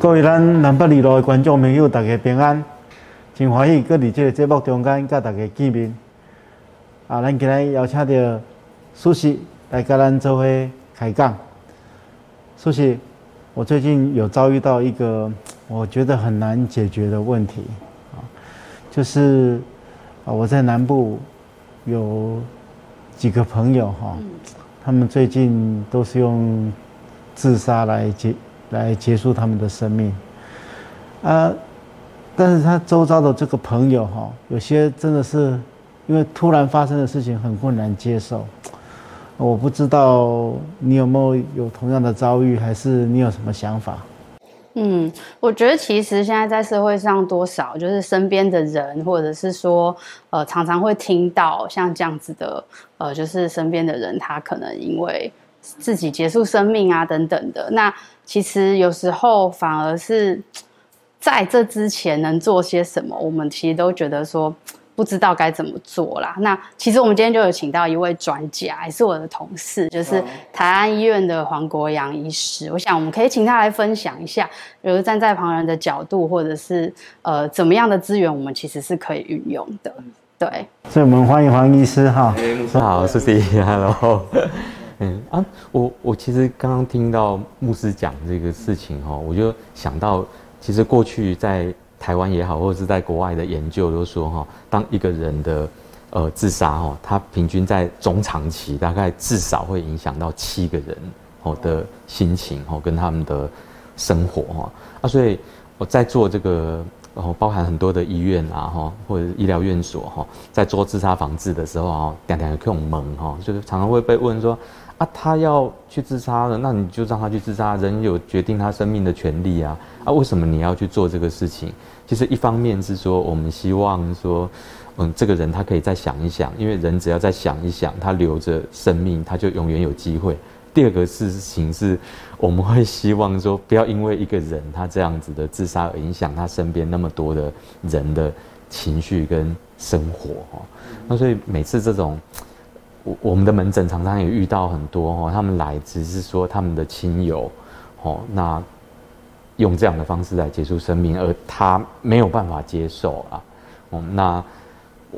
各位咱南北二路的观众朋友，大家平安，真欢喜，搁伫即个节目中间，甲大家见面。啊，咱今日邀请到苏西来跟咱做伙开讲。苏西，我最近有遭遇到一个我觉得很难解决的问题啊，就是啊，我在南部有几个朋友哈，他们最近都是用自杀来结。来结束他们的生命，啊！但是他周遭的这个朋友哈，有些真的是因为突然发生的事情很困难接受。我不知道你有没有有同样的遭遇，还是你有什么想法？嗯，我觉得其实现在在社会上多少就是身边的人，或者是说呃，常常会听到像这样子的呃，就是身边的人他可能因为自己结束生命啊等等的那。其实有时候反而是在这之前能做些什么，我们其实都觉得说不知道该怎么做啦。那其实我们今天就有请到一位专家，也是我的同事，就是台安医院的黄国阳医师。我想我们可以请他来分享一下，比如站在旁人的角度，或者是呃怎么样的资源，我们其实是可以运用的。对，所以我们欢迎黄医师哈。好，谢谢，Hello。嗯啊，我我其实刚刚听到牧师讲这个事情哈，我就想到，其实过去在台湾也好，或者是在国外的研究都说哈，当一个人的呃自杀哈，他平均在中长期大概至少会影响到七个人哦的心情哦跟他们的生活哈啊，所以我在做这个。然后包含很多的医院啊，哈，或者医疗院所哈，在做自杀防治的时候啊，点点有这种门哈，就是常常会被问说，啊，他要去自杀了，那你就让他去自杀，人有决定他生命的权利啊，啊，为什么你要去做这个事情？其实一方面是说，我们希望说，嗯，这个人他可以再想一想，因为人只要再想一想，他留着生命，他就永远有机会。第二个事情是，我们会希望说，不要因为一个人他这样子的自杀而影响他身边那么多的人的情绪跟生活哈。那所以每次这种，我们的门诊常常也遇到很多哦，他们来只是说他们的亲友，哦，那用这样的方式来结束生命，而他没有办法接受啊。哦，那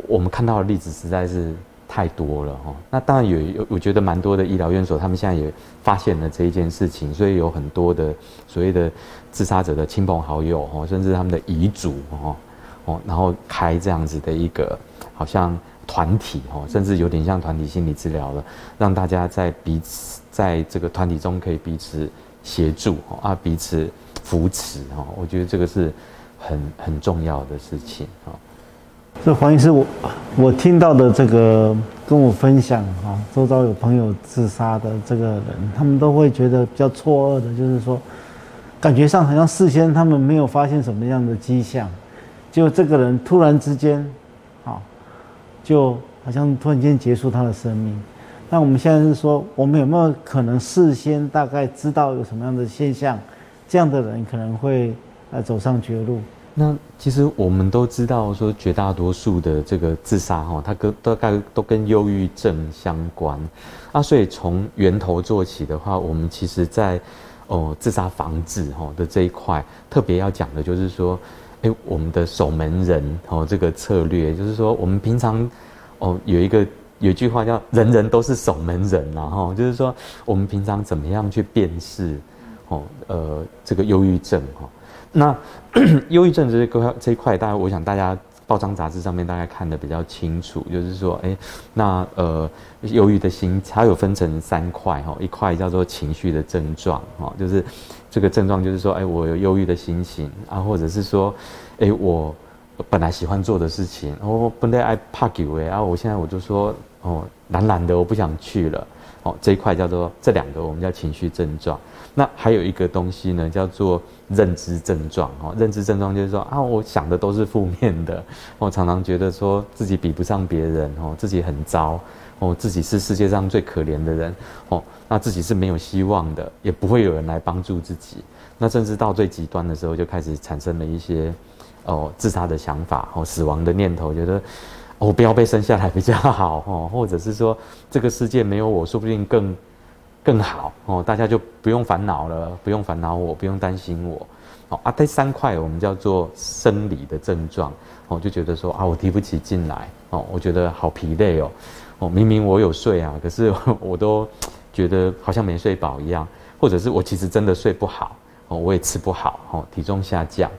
我们看到的例子实在是。太多了哈，那当然有有，我觉得蛮多的医疗院所，他们现在也发现了这一件事情，所以有很多的所谓的自杀者的亲朋好友哦，甚至他们的遗嘱哦，哦，然后开这样子的一个好像团体哈，甚至有点像团体心理治疗了，让大家在彼此在这个团体中可以彼此协助啊，彼此扶持哈，我觉得这个是很很重要的事情啊。这黄医师，我我听到的这个跟我分享哈，周遭有朋友自杀的这个人，他们都会觉得比较错愕的，就是说，感觉上好像事先他们没有发现什么样的迹象，就这个人突然之间，就好像突然间结束他的生命。那我们现在是说，我们有没有可能事先大概知道有什么样的现象，这样的人可能会呃走上绝路？那其实我们都知道，说绝大多数的这个自杀哈，它跟大概都跟忧郁症相关啊，所以从源头做起的话，我们其实在哦自杀防治哈的这一块，特别要讲的就是说，哎，我们的守门人哦这个策略，就是说我们平常哦有一个有一句话叫“人人都是守门人”然后就是说我们平常怎么样去辨识哦呃这个忧郁症哈。那 忧郁症这个这一块，大家我想大家报章杂志上面大概看的比较清楚，就是说，哎，那呃，忧郁的心它有分成三块哈，一块叫做情绪的症状哈，就是这个症状就是说，哎，我有忧郁的心情啊，或者是说，哎，我本来喜欢做的事情，我本来爱怕狗哎，啊，我现在我就说，哦，懒懒的，我不想去了，哦，这一块叫做这两个我们叫情绪症状。那还有一个东西呢，叫做认知症状哦。认知症状就是说啊，我想的都是负面的，我常常觉得说自己比不上别人哦，自己很糟哦，自己是世界上最可怜的人哦，那自己是没有希望的，也不会有人来帮助自己。那甚至到最极端的时候，就开始产生了一些哦自杀的想法哦，死亡的念头，觉得我不要被生下来比较好哦，或者是说这个世界没有我，说不定更。更好哦，大家就不用烦恼了，不用烦恼我，不用担心我。好啊，第三块我们叫做生理的症状，哦，就觉得说啊，我提不起劲来，哦，我觉得好疲累哦，哦，明明我有睡啊，可是 我都觉得好像没睡饱一样，或者是我其实真的睡不好，哦，我也吃不好，哦，体重下降，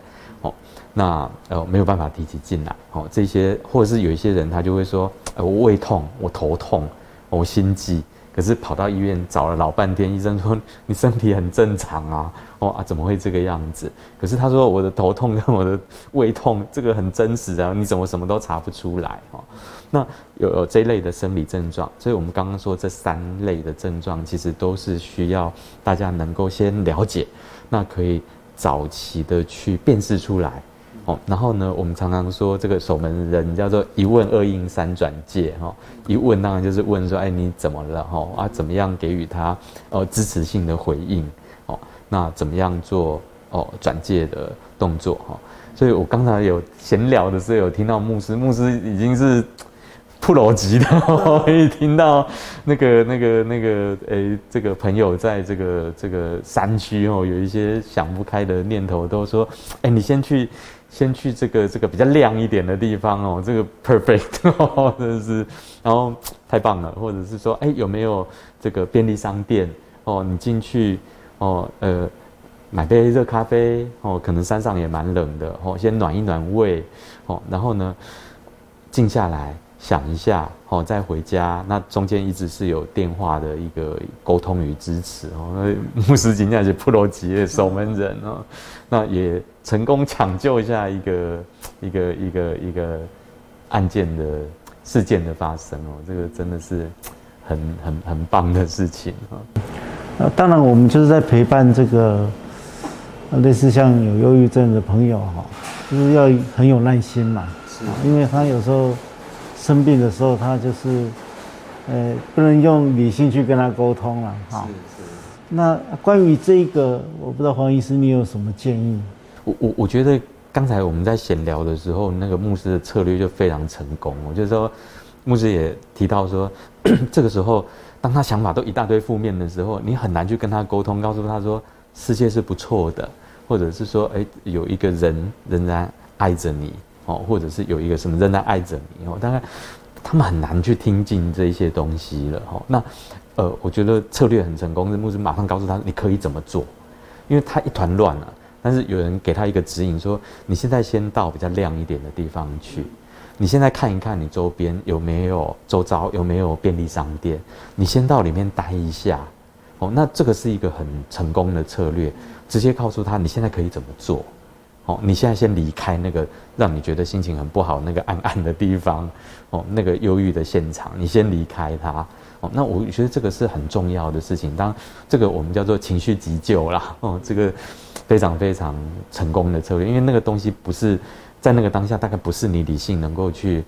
哦，那呃没有办法提起劲来，哦，这些或者是有一些人他就会说，呃，我胃痛，我头痛，我心悸。可是跑到医院找了老半天，医生说 你身体很正常啊，哦啊怎么会这个样子？可是他说我的头痛跟我的胃痛这个很真实啊，你怎么什么都查不出来哦？那有有这类的生理症状，所以我们刚刚说这三类的症状其实都是需要大家能够先了解，那可以早期的去辨识出来。哦，然后呢，我们常常说这个守门人叫做一问二应三转介哈。一问当然就是问说，哎，你怎么了哈？啊，怎么样给予他呃支持性的回应？哦，那怎么样做哦转介的动作哈？所以我刚才有闲聊的时候有听到牧师，牧师已经是。普罗级的，可以听到那个、那个、那个，诶，这个朋友在这个这个山区哦，有一些想不开的念头，都说，哎，你先去，先去这个这个比较亮一点的地方哦，这个 perfect，真的是，然后太棒了，或者是说，哎，有没有这个便利商店哦？你进去哦，呃，买杯热咖啡哦，可能山上也蛮冷的哦，先暖一暖胃哦，然后呢，静下来。想一下，哦，再回家，那中间一直是有电话的一个沟通与支持哦。那牧师今天是普罗吉的守门人哦，那也成功抢救一下一个一个一个一个案件的事件的发生哦，这个真的是很很很棒的事情啊。那当然，我们就是在陪伴这个类似像有忧郁症的朋友哈，就是要很有耐心嘛，是，因为他有时候。生病的时候，他就是，呃，不能用理性去跟他沟通了，哈。是是。那关于这个，我不知道黄医师你有什么建议？我我我觉得刚才我们在闲聊的时候，那个牧师的策略就非常成功。我就说，牧师也提到说，这个时候当他想法都一大堆负面的时候，你很难去跟他沟通，告诉他说世界是不错的，或者是说，哎，有一个人仍然爱着你。哦，或者是有一个什么仍然爱着你哦，大概他们很难去听进这一些东西了哈。那呃，我觉得策略很成功，是牧师马上告诉他你可以怎么做，因为他一团乱了。但是有人给他一个指引，说你现在先到比较亮一点的地方去，你现在看一看你周边有没有周遭有没有便利商店，你先到里面待一下。哦，那这个是一个很成功的策略，直接告诉他你现在可以怎么做。哦，你现在先离开那个让你觉得心情很不好那个暗暗的地方，哦，那个忧郁的现场，你先离开它。哦，那我觉得这个是很重要的事情。当这个我们叫做情绪急救啦，哦，这个非常非常成功的策略，因为那个东西不是在那个当下，大概不是你理性能够去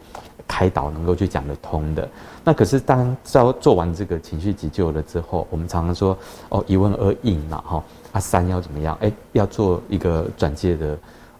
开导、能够去讲得通的。那可是当做做完这个情绪急救了之后，我们常常说，哦，一问二应嘛，哈。啊，三要怎么样？哎，要做一个转介的，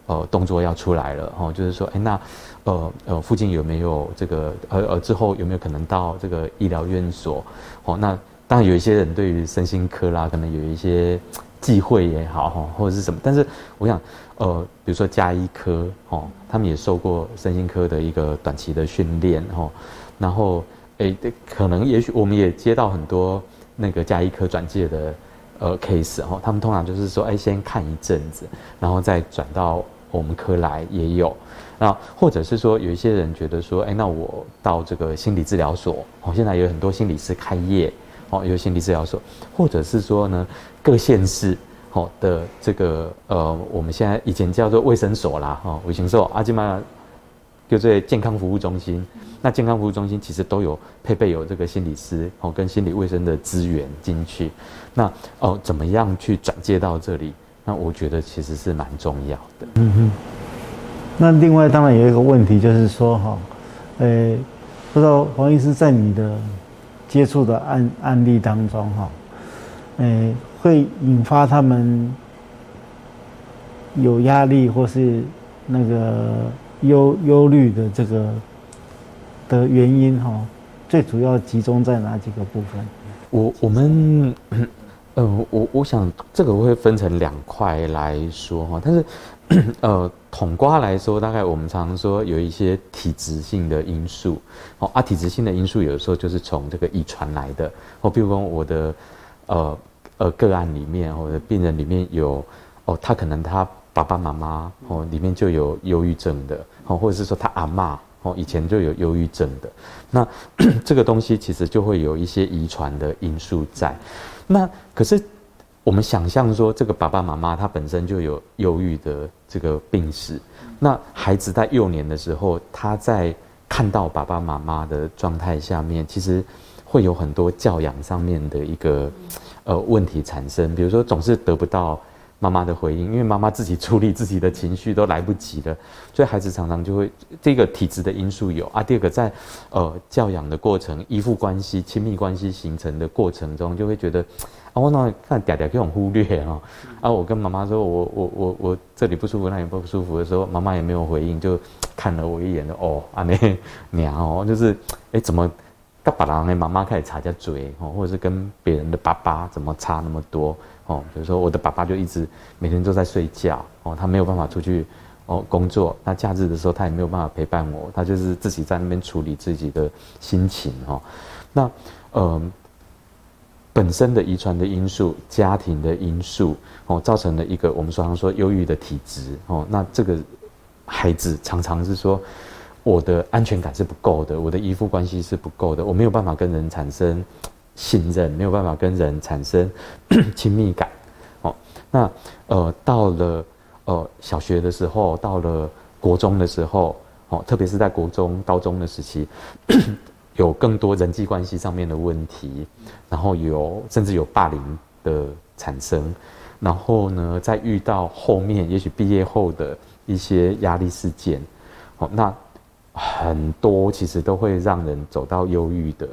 呃，动作要出来了哦。就是说，哎，那，呃呃，附近有没有这个？呃呃，之后有没有可能到这个医疗院所？哦，那当然有一些人对于身心科啦，可能有一些忌讳也好哈，或者是什么。但是我想，呃，比如说加医科哦，他们也受过身心科的一个短期的训练哈。然后，哎，可能也许我们也接到很多那个加医科转介的。呃，case 哈，他们通常就是说，哎，先看一阵子，然后再转到我们科来也有，那或者是说，有一些人觉得说，哎，那我到这个心理治疗所，哦，现在有很多心理师开业，哦，有心理治疗所，或者是说呢，各县市，哦的这个呃，我们现在以前叫做卫生所啦，哈，卫生所，阿基玛。就在健康服务中心，那健康服务中心其实都有配备有这个心理师哦跟心理卫生的资源进去，那哦怎么样去转接到这里？那我觉得其实是蛮重要的。嗯哼。那另外当然有一个问题就是说哈，呃，不知道黄医师在你的接触的案案例当中哈，呃，会引发他们有压力或是那个。忧忧虑的这个的原因哈，最主要集中在哪几个部分？我我们呃，我我想这个会分成两块来说哈，但是呃，统瓜来说，大概我们常说有一些体质性的因素，哦啊，体质性的因素有的时候就是从这个遗传来的，哦，比如说我的呃呃个案里面或者病人里面有哦，他可能他爸爸妈妈哦里面就有忧郁症的，哦，或者是说他阿妈哦以前就有忧郁症的，那 这个东西其实就会有一些遗传的因素在。那可是，我们想象说，这个爸爸妈妈他本身就有忧郁的这个病史，那孩子在幼年的时候，他在看到爸爸妈妈的状态下面，其实会有很多教养上面的一个呃问题产生，比如说总是得不到。妈妈的回应，因为妈妈自己处理自己的情绪都来不及了，所以孩子常常就会这个体质的因素有啊。第二个，在呃教养的过程、依附关系、亲密关系形成的过程中，就会觉得啊，我那看嗲嗲这种忽略啊。啊，我跟妈妈说我我我我这里不舒服，那里不舒服的时候，妈妈也没有回应，就看了我一眼的哦，啊那娘哦，就是哎怎么跟别人的妈妈开始插下嘴哦，或者是跟别人的爸爸怎么差那么多？哦，比如说我的爸爸就一直每天都在睡觉，哦，他没有办法出去哦工作，那假日的时候他也没有办法陪伴我，他就是自己在那边处理自己的心情，哦，那呃本身的遗传的因素、家庭的因素，哦，造成了一个我们常常说忧郁的体质，哦，那这个孩子常常是说我的安全感是不够的，我的依附关系是不够的，我没有办法跟人产生。信任没有办法跟人产生 亲密感，哦，那呃到了呃小学的时候，到了国中的时候，哦，特别是在国中、高中的时期，有更多人际关系上面的问题，然后有甚至有霸凌的产生，然后呢，在遇到后面也许毕业后的一些压力事件，哦，那很多其实都会让人走到忧郁的。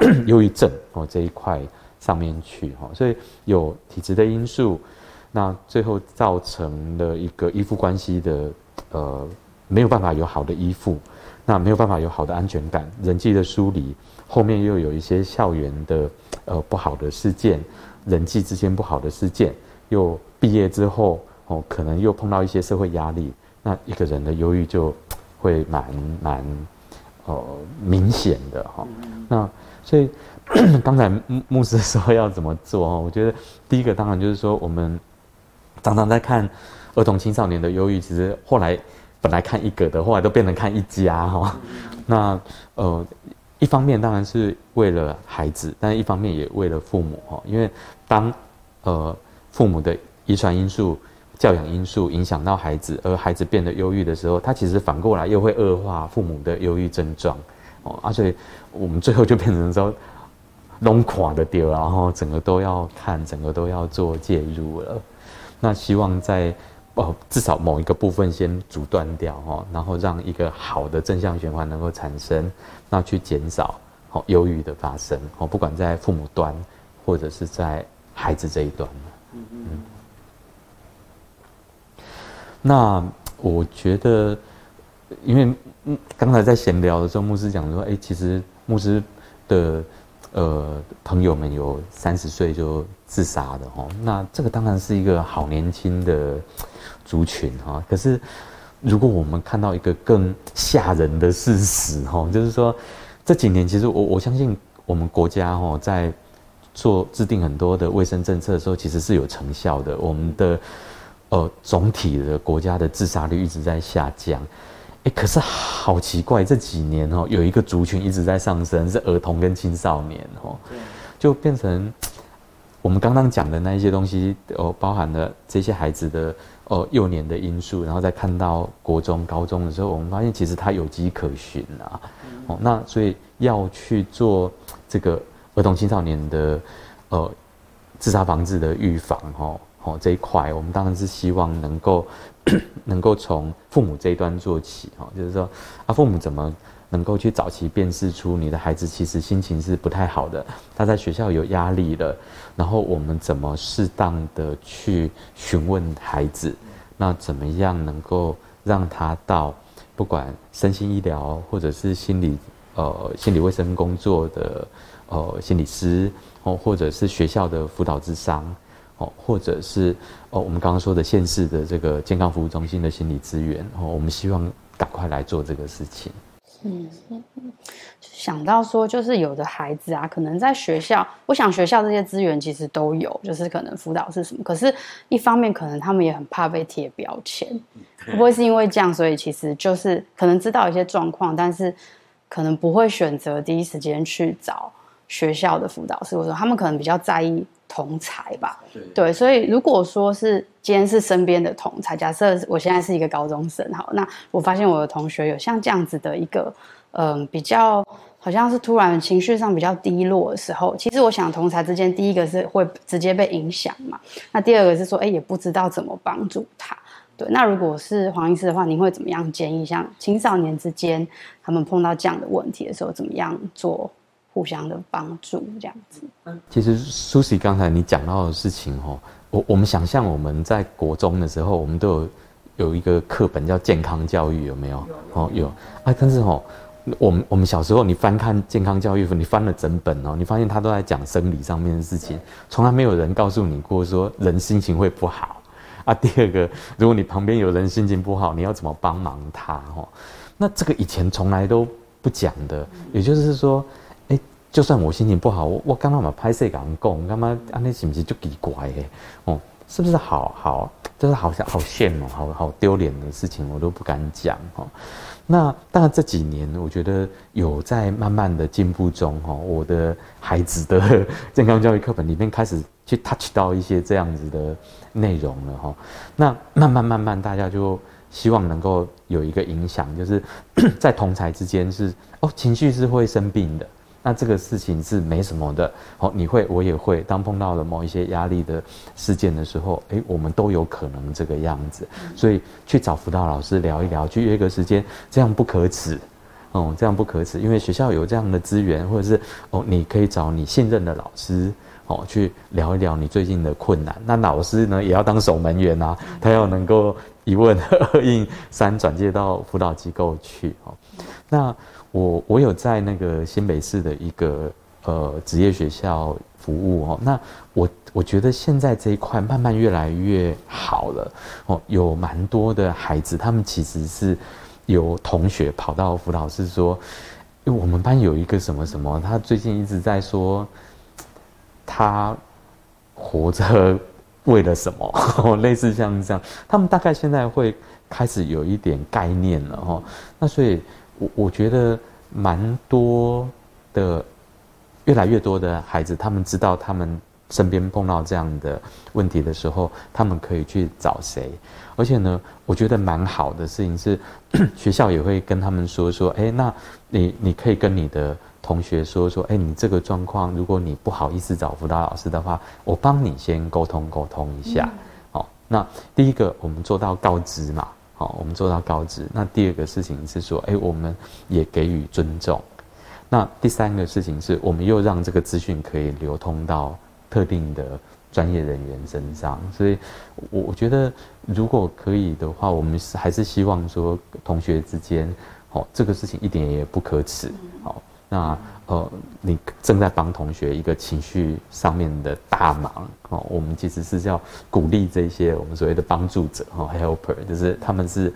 忧郁症哦这一块上面去哈，所以有体质的因素，那最后造成了一个依附关系的呃没有办法有好的依附，那没有办法有好的安全感，人际的疏离，后面又有一些校园的呃不好的事件，人际之间不好的事件，又毕业之后哦可能又碰到一些社会压力，那一个人的忧郁就会蛮蛮呃明显的哈，那。所以 刚才牧牧师说要怎么做哦？我觉得第一个当然就是说，我们常常在看儿童青少年的忧郁，其实后来本来看一个的，后来都变成看一家哈。那呃，一方面当然是为了孩子，但一方面也为了父母哈。因为当呃父母的遗传因素、教养因素影响到孩子，而孩子变得忧郁的时候，他其实反过来又会恶化父母的忧郁症状。哦，而且我们最后就变成说，弄垮的丢，然后整个都要看，整个都要做介入了。那希望在哦，至少某一个部分先阻断掉哦，然后让一个好的正向循环能够产生，那去减少哦忧郁的发生哦，不管在父母端或者是在孩子这一端嗯嗯。那我觉得，因为。刚才在闲聊的时候，牧师讲说，哎，其实牧师的呃朋友们有三十岁就自杀的哦，那这个当然是一个好年轻的族群哈。可是如果我们看到一个更吓人的事实哈，就是说这几年其实我我相信我们国家哈在做制定很多的卫生政策的时候，其实是有成效的。我们的呃总体的国家的自杀率一直在下降。哎，可是好奇怪，这几年哦，有一个族群一直在上升，是儿童跟青少年哦，就变成我们刚刚讲的那一些东西哦，包含了这些孩子的哦幼年的因素，然后再看到国中、高中的时候，我们发现其实它有迹可循啊，哦，那所以要去做这个儿童青少年的呃自杀防治的预防哦。哦，这一块我们当然是希望能够能够从父母这一端做起，哈，就是说啊，父母怎么能够去早期辨识出你的孩子其实心情是不太好的，他在学校有压力了，然后我们怎么适当的去询问孩子，那怎么样能够让他到不管身心医疗或者是心理呃心理卫生工作的呃心理师哦，或者是学校的辅导智商哦，或者是哦我们刚刚说的县市的这个健康服务中心的心理资源哦，我们希望赶快来做这个事情。嗯嗯嗯，想到说，就是有的孩子啊，可能在学校，我想学校这些资源其实都有，就是可能辅导是什么，可是一方面可能他们也很怕被贴标签，会不会是因为这样，所以其实就是可能知道一些状况，但是可能不会选择第一时间去找学校的辅导师，或者说他们可能比较在意。同才吧，对，所以如果说是今天是身边的同才，假设我现在是一个高中生，好，那我发现我的同学有像这样子的一个，嗯，比较好像是突然情绪上比较低落的时候，其实我想同才之间，第一个是会直接被影响嘛，那第二个是说，哎，也不知道怎么帮助他，对，那如果是黄医师的话，您会怎么样建议，像青少年之间他们碰到这样的问题的时候，怎么样做？互相的帮助，这样子。其实苏西刚才你讲到的事情哦，我我们想象我们在国中的时候，我们都有有一个课本叫健康教育，有没有？哦，有啊。但是哦，我们我们小时候你翻看健康教育，你翻了整本哦，你发现他都在讲生理上面的事情，从来没有人告诉你过说人心情会不好啊。第二个，如果你旁边有人心情不好，你要怎么帮忙他？哦，那这个以前从来都不讲的，也就是说。就算我心情不好，我我刚刚把拍摄讲讲，干嘛啊？那是不是就奇怪诶？哦，是不是好好，就是好像好羡慕，好好丢脸的事情，我都不敢讲哈。那当然这几年，我觉得有在慢慢的进步中哈。我的孩子的健康教育课本里面开始去 touch 到一些这样子的内容了哈。那慢慢慢慢，大家就希望能够有一个影响，就是 在同才之间是哦，情绪是会生病的。那这个事情是没什么的，好，你会，我也会。当碰到了某一些压力的事件的时候，诶，我们都有可能这个样子，所以去找辅导老师聊一聊，去约个时间，这样不可耻，哦，这样不可耻，因为学校有这样的资源，或者是哦，你可以找你信任的老师，哦，去聊一聊你最近的困难。那老师呢，也要当守门员啊，他要能够一问二应三，转介到辅导机构去，哦，那。我我有在那个新北市的一个呃职业学校服务哦，那我我觉得现在这一块慢慢越来越好了哦，有蛮多的孩子，他们其实是有同学跑到辅导室说，因为我们班有一个什么什么，他最近一直在说，他活着为了什么，类似像这样，他们大概现在会开始有一点概念了哈，那所以。我我觉得蛮多的，越来越多的孩子，他们知道他们身边碰到这样的问题的时候，他们可以去找谁。而且呢，我觉得蛮好的事情是，学校也会跟他们说说，哎，那你你可以跟你的同学说说，哎，你这个状况，如果你不好意思找辅导老师的话，我帮你先沟通沟通一下。好，那第一个我们做到告知嘛。好，我们做到告知。那第二个事情是说，哎，我们也给予尊重。那第三个事情是我们又让这个资讯可以流通到特定的专业人员身上。所以，我我觉得如果可以的话，我们是还是希望说同学之间，好，这个事情一点也不可耻。好。那呃，你正在帮同学一个情绪上面的大忙哦。我们其实是要鼓励这些我们所谓的帮助者哈，helper，就是他们是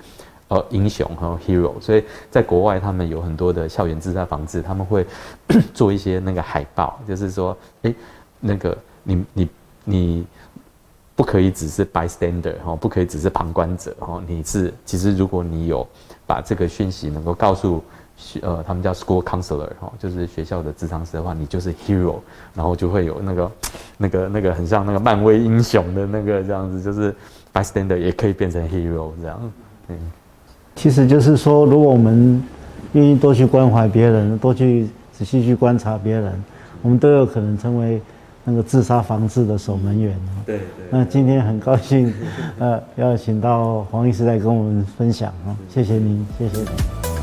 呃英雄和 hero。所以在国外，他们有很多的校园自杀防治，他们会 做一些那个海报，就是说，哎，那个你你你不可以只是 bystander 哈，不可以只是旁观者哈，你是其实如果你有把这个讯息能够告诉。呃，他们叫 school counselor 哈，就是学校的智商师的话，你就是 hero，然后就会有那个、那个、那个很像那个漫威英雄的那个这样子，就是 bystander 也可以变成 hero 这样。嗯，其实就是说，如果我们愿意多去关怀别人，多去仔细去观察别人，我们都有可能成为那个自杀防治的守门员。对对。那今天很高兴，呃，邀请到黄医师来跟我们分享啊，谢谢您，谢谢。